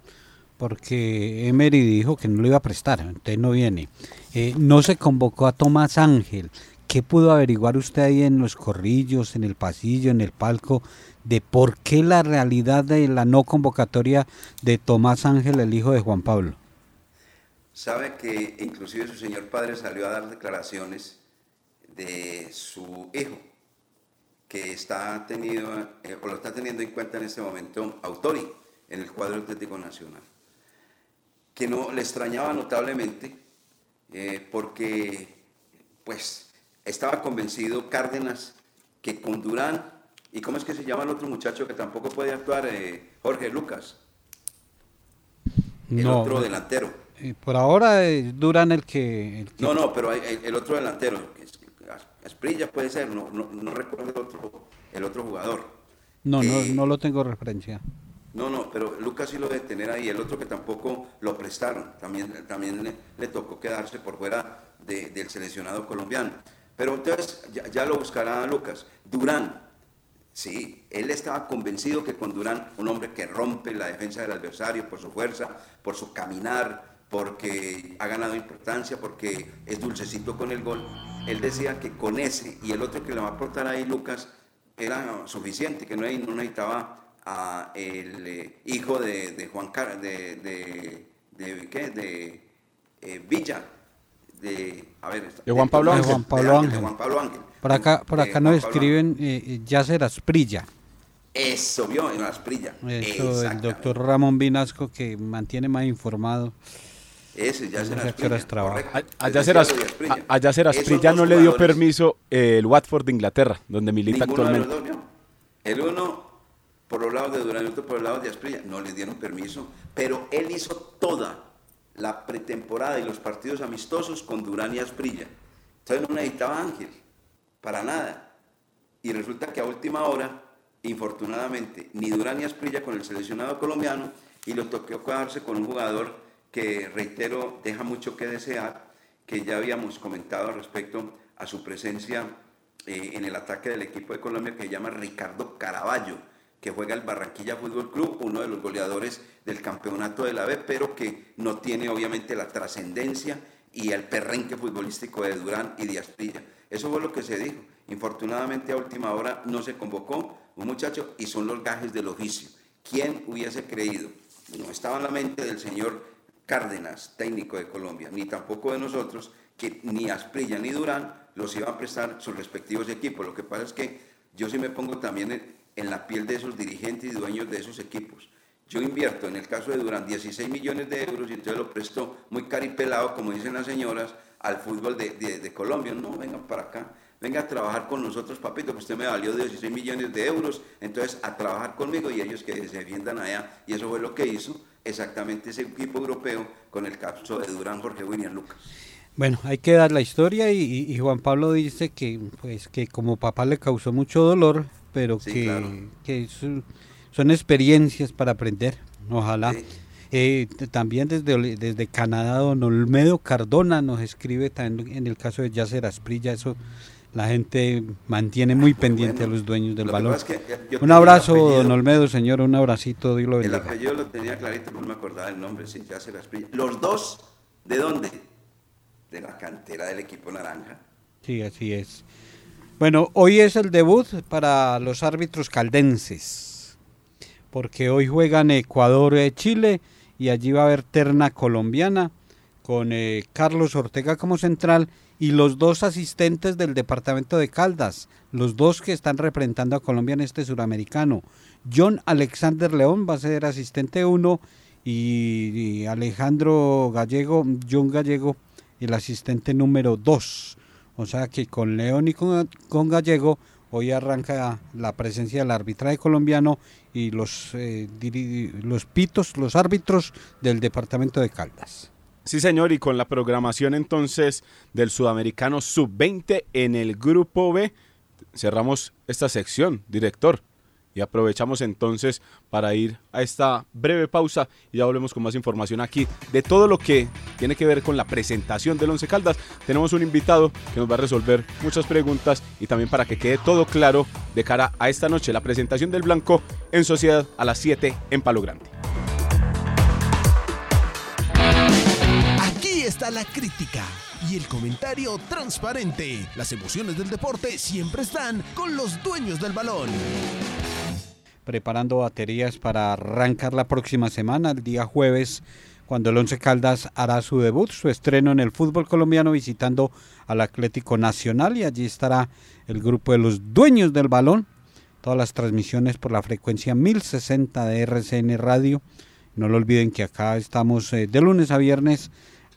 Porque Emery dijo que no lo iba a prestar, entonces no viene. Eh, no se convocó a Tomás Ángel. ¿Qué pudo averiguar usted ahí en los corrillos, en el pasillo, en el palco, de por qué la realidad de la no convocatoria de Tomás Ángel, el hijo de Juan Pablo? Sabe que inclusive su señor padre salió a dar declaraciones de su hijo, que está tenido, eh, o lo está teniendo en cuenta en este momento Autori, en el cuadro Atlético Nacional, que no le extrañaba notablemente eh, porque pues estaba convencido Cárdenas que con Durán, ¿y cómo es que se llama el otro muchacho que tampoco puede actuar? Eh, Jorge Lucas, el No, otro no. delantero. Eh, por ahora es Durán el que... el que- No, no, pero hay- el, el otro delantero, Asprilla puede ser, no, no, no recuerdo el otro, el otro jugador. no, no, Eh, no lo tengo referencia. No, no, pero Lucas sí lo debe tener ahí. El otro que tampoco lo prestaron, también, también le, le tocó quedarse por fuera de- del seleccionado colombiano. Pero entonces ya, lo buscará Lucas. Durán, sí, él estaba convencido que con Durán, un hombre que rompe la defensa del adversario por su fuerza, por su caminar, porque ha ganado importancia, porque es dulcecito con el gol, él decía que con ese y el otro que le va a aportar ahí Lucas era suficiente, que no, necesitaba a el eh, hijo de, de Juan Car de, de, de- ¿qué? de eh, Villa de a ver De Juan Pablo Ángel. Juan Pablo de Ángel. Juan Pablo Ángel. Por acá, por acá Juan nos escriben eh, eh, Yasser Asprilla. Eso vio en las prillas. Eso, el doctor Ramón Vinasco que mantiene más informado. Ese, ya será Yacer Asprilla. Allá será Asprilla no le dio permiso el Watford de Inglaterra, donde milita actualmente. el uno por los lados de Durán y otro por el lado de Asprilla, no le dieron permiso, pero él hizo toda la pretemporada y los partidos amistosos con Durán y Asprilla. Entonces no necesitaba Ángel, para nada. Y resulta que a última hora, infortunadamente, ni Durán ni Asprilla con el seleccionado colombiano y lo tocó quedarse con un jugador que, reitero, deja mucho que desear, que ya habíamos comentado respecto a su presencia eh, en el ataque del equipo de Colombia, que se llama Ricardo Caraballo que juega el Barranquilla Fútbol Club, uno de los goleadores del campeonato de la B, pero que no tiene obviamente la trascendencia y el perrenque futbolístico de Durán y de Asprilla. Eso fue lo que se dijo. Infortunadamente a última hora no se convocó un muchacho y son los gajes del oficio. ¿Quién hubiese creído? No estaba en la mente del señor Cárdenas, técnico de Colombia, ni tampoco de nosotros, que ni Asprilla ni Durán los iban a prestar sus respectivos equipos. Lo que pasa es que yo sí me pongo también en la piel de esos dirigentes y dueños de esos equipos. Yo invierto, en el caso de Durán, 16 millones de euros y entonces lo presto muy caripelado, como dicen las señoras, al fútbol de, Colombia. No, vengan para acá, venga a trabajar con nosotros, papito, que usted me valió 16 millones de euros, entonces a trabajar conmigo y ellos que se defiendan allá. Y eso fue lo que hizo exactamente ese equipo europeo con el caso de Durán, Jorge William Lucas. Bueno, hay que dar la historia y, Juan Pablo dice que, pues, que como papá le causó mucho dolor, pero que, son, experiencias para aprender, ojalá. Eh, también desde, desde Canadá, don Olmedo Cardona nos escribe también en el caso de Yacer Asprilla, eso la gente mantiene muy ah, pendiente a los dueños del balón. un abrazo, don Olmedo, señor, un abracito, Dios El apellido lo tenía clarito, no me acordaba el nombre, sí, Yacer Asprilla. Los dos, ¿de dónde? De la cantera del equipo naranja. Sí, así es. Bueno, hoy es el debut para los árbitros caldenses, porque hoy juegan Ecuador-Chile y allí va a haber terna colombiana con eh, Carlos Ortega como central y los dos asistentes del departamento de Caldas, los dos que están representando a Colombia en este suramericano. John Alexander León va a ser asistente 1 y, y, Alejandro Gallego, John Gallego, el asistente número 2. O sea que con León y con, Gallego hoy arranca la presencia del arbitraje colombiano y los, eh, los pitos, los árbitros del departamento de Caldas. Sí, señor, y con la programación entonces del Sudamericano Sub-20 en el Grupo B, cerramos esta sección, director. Y aprovechamos entonces para ir a esta breve pausa y ya volvemos con más información aquí de todo lo que tiene que ver con la presentación del Once Caldas. Tenemos un invitado que nos va a resolver muchas preguntas y también para que quede todo claro de cara a esta noche, la presentación del Blanco en Sociedad a las 7 en Palo Grande. Aquí está la crítica y el comentario transparente. Las emociones del deporte siempre están con los dueños del balón preparando baterías para arrancar la próxima semana, el día jueves, cuando el Once Caldas hará su debut, su estreno en el fútbol colombiano visitando al Atlético Nacional y allí estará el grupo de los dueños del balón, todas las transmisiones por la frecuencia 1060 de RCN Radio. No lo olviden que acá estamos eh, de lunes a viernes,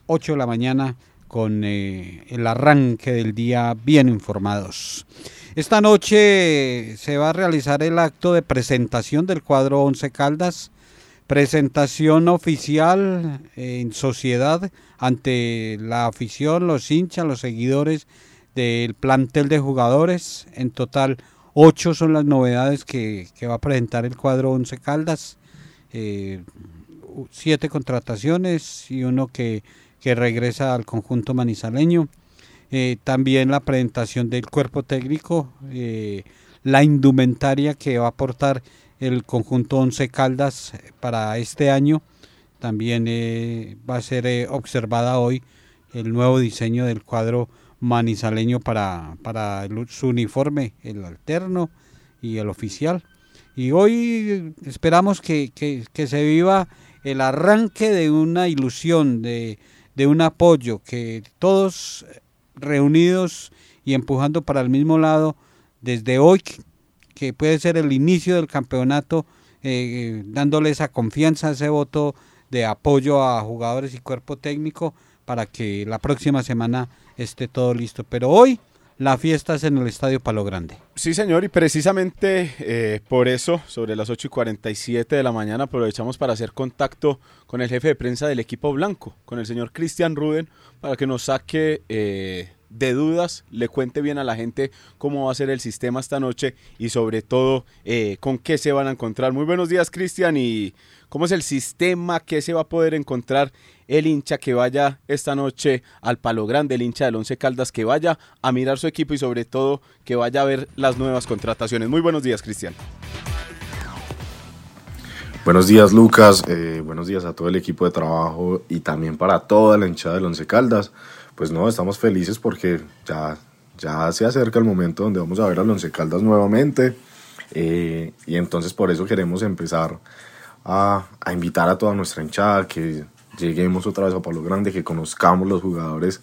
8 de la mañana, con eh, el arranque del día bien informados. Esta noche se va a realizar el acto de presentación del cuadro Once Caldas, presentación oficial en sociedad ante la afición, los hinchas, los seguidores del plantel de jugadores. En total, ocho son las novedades que, va a presentar el cuadro Once Caldas. Eh, siete contrataciones y uno que regresa al conjunto manizaleño. Eh, también la presentación del cuerpo técnico, eh, la indumentaria que va a aportar el conjunto Once Caldas para este año. También eh, va a ser observada hoy el nuevo diseño del cuadro manizaleño para, para su uniforme, el alterno y el oficial. Y hoy esperamos que, que se viva el arranque de una ilusión, de, de un apoyo, que todos reunidos y empujando para el mismo lado desde hoy, que puede ser el inicio del campeonato, eh, dándole esa confianza, ese voto de apoyo a jugadores y cuerpo técnico para que la próxima semana esté todo listo. Pero hoy la fiesta es en el Estadio Palo Grande. Sí, señor, y precisamente eh, por eso, sobre las 8 y 47 de la mañana, aprovechamos para hacer contacto con el jefe de prensa del equipo blanco, con el señor Cristian Ruden, para que nos saque eh, de dudas, le cuente bien a la gente cómo va a ser el sistema esta noche y sobre todo eh, con qué se van a encontrar. Muy buenos días, Cristian, y cómo es el sistema, qué se va a poder encontrar el hincha que vaya esta noche al Palo Grande, el hincha del Once Caldas que vaya a mirar su equipo y sobre todo que vaya a ver las nuevas contrataciones. Muy buenos días, Cristian. Buenos días, Lucas. Eh, buenos días a todo el equipo de trabajo y también para toda la hinchada del Once Caldas. Pues no, estamos felices porque ya, ya se acerca el momento donde vamos a ver al Once Caldas nuevamente. Eh, y entonces por eso queremos empezar a, a invitar a toda nuestra hinchada que lleguemos otra vez a Palo Grande, que conozcamos los jugadores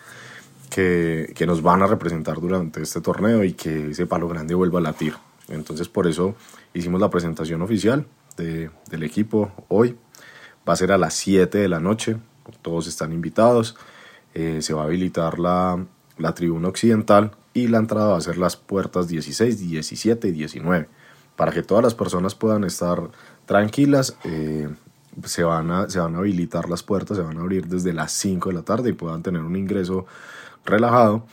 que, que, nos van a representar durante este torneo y que ese Palo Grande vuelva a latir. Entonces por eso hicimos la presentación oficial de, del equipo hoy. Va a ser a las 7 de la noche, todos están invitados. Eh, se va a habilitar la, la tribuna occidental y la entrada va a ser las puertas 16, 17 y 19 para que todas las personas puedan estar tranquilas. Eh, se van, a, se van a habilitar las puertas, se van a abrir desde las 5 de la tarde y puedan tener un ingreso relajado.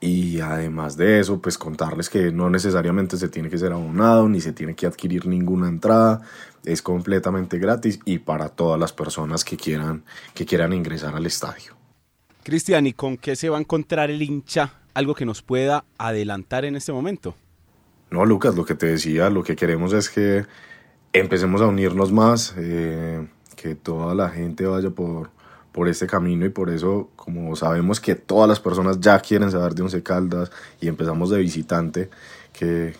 Y además de eso, pues contarles que no necesariamente se tiene que ser abonado, ni se tiene que adquirir ninguna entrada, es completamente gratis y para todas las personas que quieran, que quieran ingresar al estadio. Cristian, ¿y con qué se va a encontrar el hincha? ¿Algo que nos pueda adelantar en este momento? No, Lucas, lo que te decía, lo que queremos es que empecemos a unirnos más, eh, que toda la gente vaya por, por este camino y por eso, como sabemos que todas las personas ya quieren saber de Once Caldas y empezamos de visitante,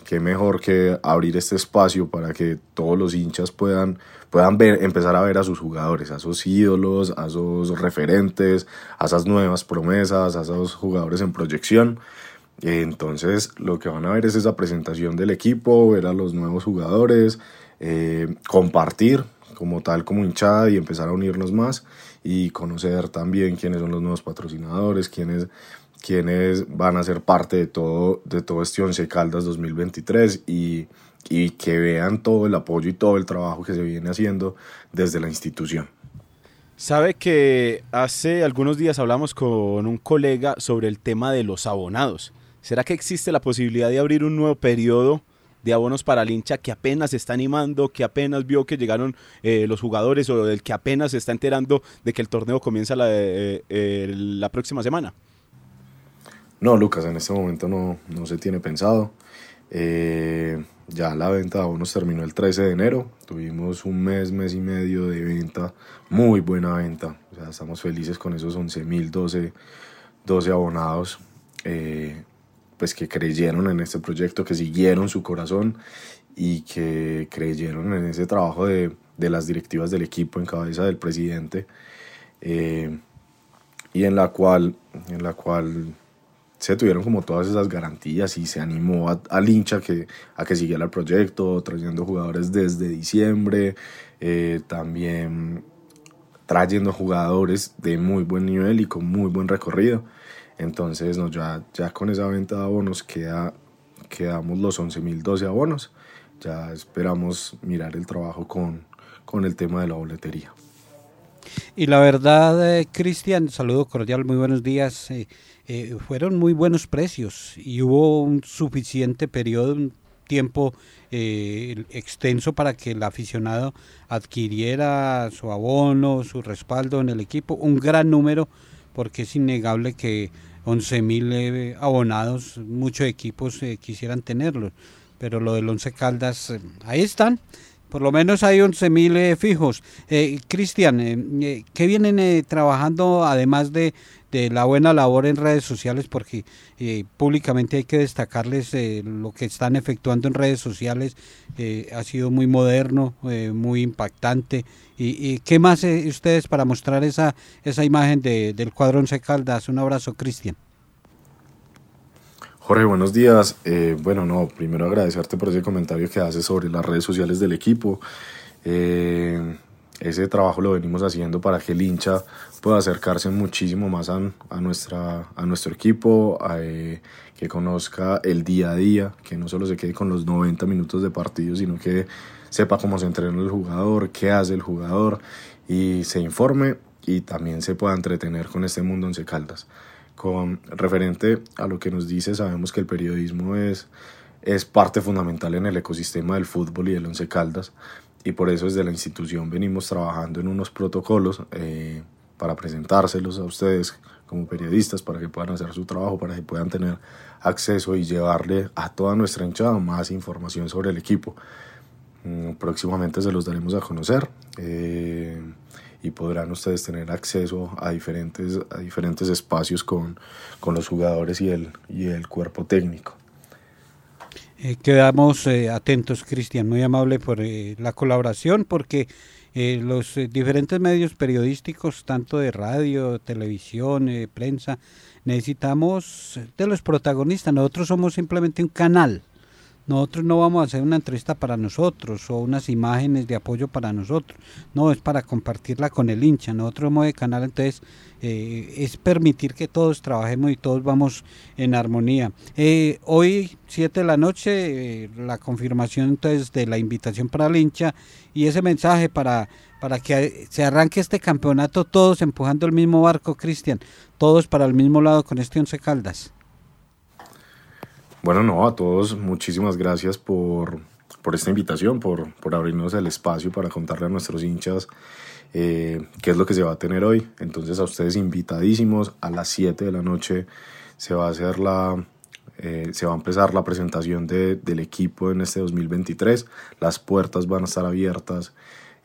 que, mejor que abrir este espacio para que todos los hinchas puedan, puedan ver, empezar a ver a sus jugadores, a sus ídolos, a sus referentes, a esas nuevas promesas, a esos jugadores en proyección. Entonces lo que van a ver es esa presentación del equipo, ver a los nuevos jugadores, eh, compartir como tal, como hinchada y empezar a unirnos más y conocer también quiénes son los nuevos patrocinadores, quiénes, quiénes van a ser parte de todo, de todo este Once Caldas 2023 y, y que vean todo el apoyo y todo el trabajo que se viene haciendo desde la institución. Sabe que hace algunos días hablamos con un colega sobre el tema de los abonados. ¿Será que existe la posibilidad de abrir un nuevo periodo de abonos para el hincha que apenas se está animando, que apenas vio que llegaron eh, los jugadores o del que apenas se está enterando de que el torneo comienza la, eh, eh, la próxima semana? No, Lucas, en este momento no, no se tiene pensado. ya la venta de abonos terminó el 13 de enero. Tuvimos un mes, mes y medio de venta, muy buena venta. O sea, estamos felices con esos 11.012 12 abonados. Eh, pues que creyeron en este proyecto, que siguieron su corazón y que creyeron en ese trabajo de, de las directivas del equipo en cabeza del presidente eh, y en la cual en la cual se tuvieron como todas esas garantías y se animó al hincha que, a que siguiera el proyecto, trayendo jugadores desde diciembre, eh, también trayendo jugadores de muy buen nivel y con muy buen recorrido. Entonces, no, ya, ya con esa venta de abonos queda, quedamos los 11.012 abonos. Ya esperamos mirar el trabajo con, con el tema de la boletería. Y la verdad, eh, Cristian, saludo cordial, muy buenos días. Eh, eh, fueron muy buenos precios y hubo un suficiente periodo, un tiempo eh, extenso para que el aficionado adquiriera su abono, su respaldo en el equipo, un gran número porque es innegable que 11.000 mil eh, abonados, muchos equipos quisieran tenerlos, pero lo del Once Caldas, ahí están, por lo menos hay 11.000 mil fijos. Cristian, ¿qué vienen trabajando además de, de, la buena labor en redes sociales? Porque públicamente hay que destacarles lo que están efectuando en redes sociales, ha sido muy moderno, muy impactante ¿Y, qué más eh, ustedes para mostrar esa, esa imagen de, del cuadro Once Caldas? Un abrazo, Cristian. Jorge, buenos días. Eh, bueno, no, primero agradecerte por ese comentario que haces sobre las redes sociales del equipo. Eh, ese trabajo lo venimos haciendo para que el hincha pueda acercarse muchísimo más a, nuestra, a nuestro equipo, eh, que conozca el día a día, que no solo se quede con los 90 minutos de partido, sino que sepa cómo se entrena el jugador, qué hace el jugador y se informe y también se pueda entretener con este mundo Once Caldas. Con referente a lo que nos dice, sabemos que el periodismo es, es parte fundamental en el ecosistema del fútbol y del Once Caldas y por eso desde la institución venimos trabajando en unos protocolos eh, para presentárselos a ustedes como periodistas para que puedan hacer su trabajo, para que puedan tener acceso y llevarle a toda nuestra hinchada más información sobre el equipo. Mm, próximamente se los daremos a conocer. Eh, y podrán ustedes tener acceso a diferentes, a diferentes espacios con, con los jugadores y el, y el cuerpo técnico. Eh, quedamos eh, atentos, Cristian, muy amable por eh, la colaboración, porque los diferentes medios periodísticos, tanto de radio, televisión, prensa, necesitamos de los protagonistas. Nosotros somos simplemente un canal nosotros no vamos a hacer una entrevista para nosotros o unas imágenes de apoyo para nosotros. No, es para compartirla con el hincha. Nosotros somos de canal, entonces eh, es permitir que todos trabajemos y todos vamos en armonía. Eh, hoy, 7 de la noche, eh, la confirmación entonces de la invitación para el hincha y ese mensaje para, para que se arranque este campeonato todos empujando el mismo barco, Cristian. Todos para el mismo lado con este Once Caldas. Bueno, no, a todos muchísimas gracias por, por esta invitación, por, por, abrirnos el espacio para contarle a nuestros hinchas eh, qué es lo que se va a tener hoy. Entonces a ustedes invitadísimos, a las 7 de la noche se va a hacer la... Eh, se va a empezar la presentación de, del equipo en este 2023. Las puertas van a estar abiertas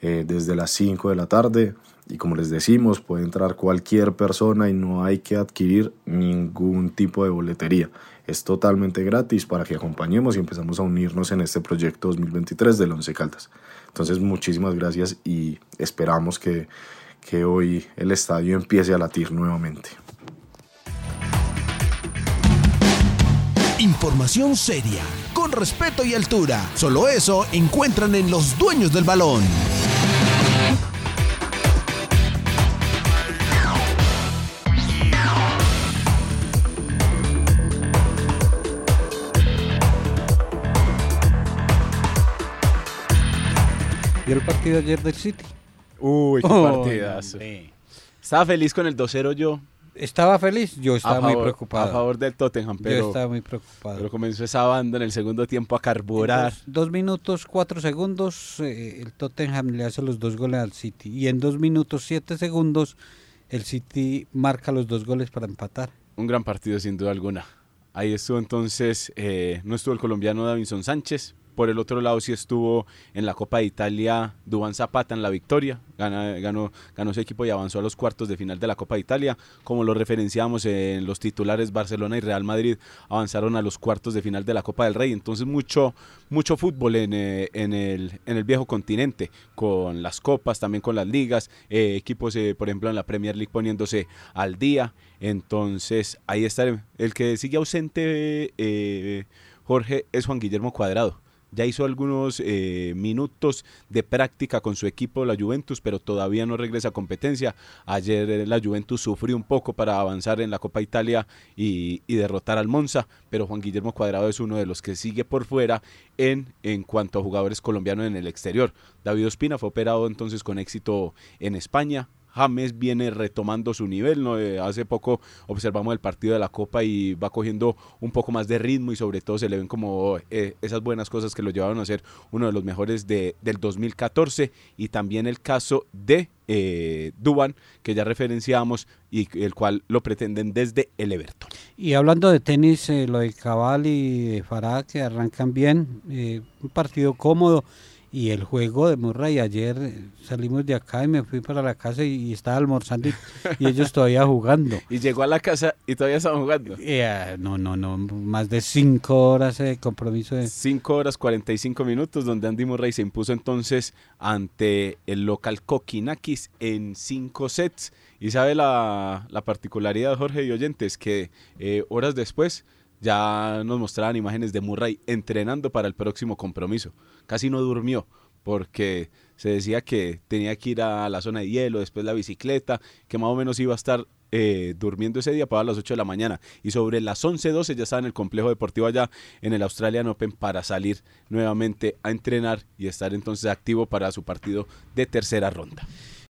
eh, desde las 5 de la tarde y como les decimos puede entrar cualquier persona y no hay que adquirir ningún tipo de boletería. Es totalmente gratis para que acompañemos y empezamos a unirnos en este proyecto 2023 del Once Caldas. Entonces muchísimas gracias y esperamos que, que hoy el estadio empiece a latir nuevamente. Información seria, con respeto y altura. Solo eso encuentran en los dueños del balón. ¿Vio el partido ayer del City? Uy, qué partidazo. Estaba feliz con el 2-0 yo. Estaba feliz, yo estaba muy preocupado. A favor del Tottenham, pero. Yo estaba muy preocupado. Pero comenzó esa banda en el segundo tiempo a carburar. Dos, minutos, cuatro segundos, eh, el Tottenham le hace los dos goles al City. Y en dos minutos, siete segundos, el City marca los dos goles para empatar. Un gran partido, sin duda alguna. Ahí estuvo entonces, eh, no estuvo el colombiano Davinson Sánchez, por el otro lado sí estuvo en la Copa de Italia Dubán Zapata en la victoria, ganó, ganó su equipo y avanzó a los cuartos de final de la Copa de Italia. Como lo referenciamos en los titulares, Barcelona y Real Madrid avanzaron a los cuartos de final de la Copa del Rey. Entonces mucho, mucho fútbol en, eh, en, el, en el viejo continente, con las copas, también con las ligas, eh, equipos, eh, por ejemplo, en la Premier League poniéndose al día. Entonces ahí está el que sigue ausente. Jorge es Juan Guillermo Cuadrado ya hizo algunos eh, minutos de práctica con su equipo, la Juventus, pero todavía no regresa a competencia. Ayer eh, la Juventus sufrió un poco para avanzar en la Copa Italia y, derrotar al Monza, pero Juan Guillermo Cuadrado es uno de los que sigue por fuera en, en cuanto a jugadores colombianos en el exterior. David Ospina fue operado entonces con éxito en España, James viene retomando su nivel. Eh, hace poco observamos el partido de la Copa y va cogiendo un poco más de ritmo y sobre todo se le ven como eh, esas buenas cosas que lo llevaron a ser uno de los mejores de, del 2014 y también el caso de eh, Duban, que ya referenciamos y el cual lo pretenden desde el Everton. Y hablando de tenis, lo de Cabal y Farah que arrancan bien, un partido cómodo y el juego de Murray ayer salimos de acá y me fui para la casa y, estaba almorzando y, ellos todavía jugando. Y llegó a la casa y todavía estaban jugando. Eh, no, no, no, más de cinco horas de compromiso. De... Cinco horas 45 minutos donde Andy Murray se impuso entonces ante el local Kokinakis en cinco sets. Y sabe la, la particularidad, Jorge y oyentes, que eh, horas después ya nos mostraban imágenes de Murray entrenando para el próximo compromiso. Casi no durmió porque se decía que tenía que ir a la zona de hielo, después la bicicleta, que más o menos iba a estar eh, durmiendo ese día para las 8 de la mañana. Y sobre las 11.12 ya estaba en el complejo deportivo allá en el Australian Open para salir nuevamente a entrenar y estar entonces activo para su partido de tercera ronda.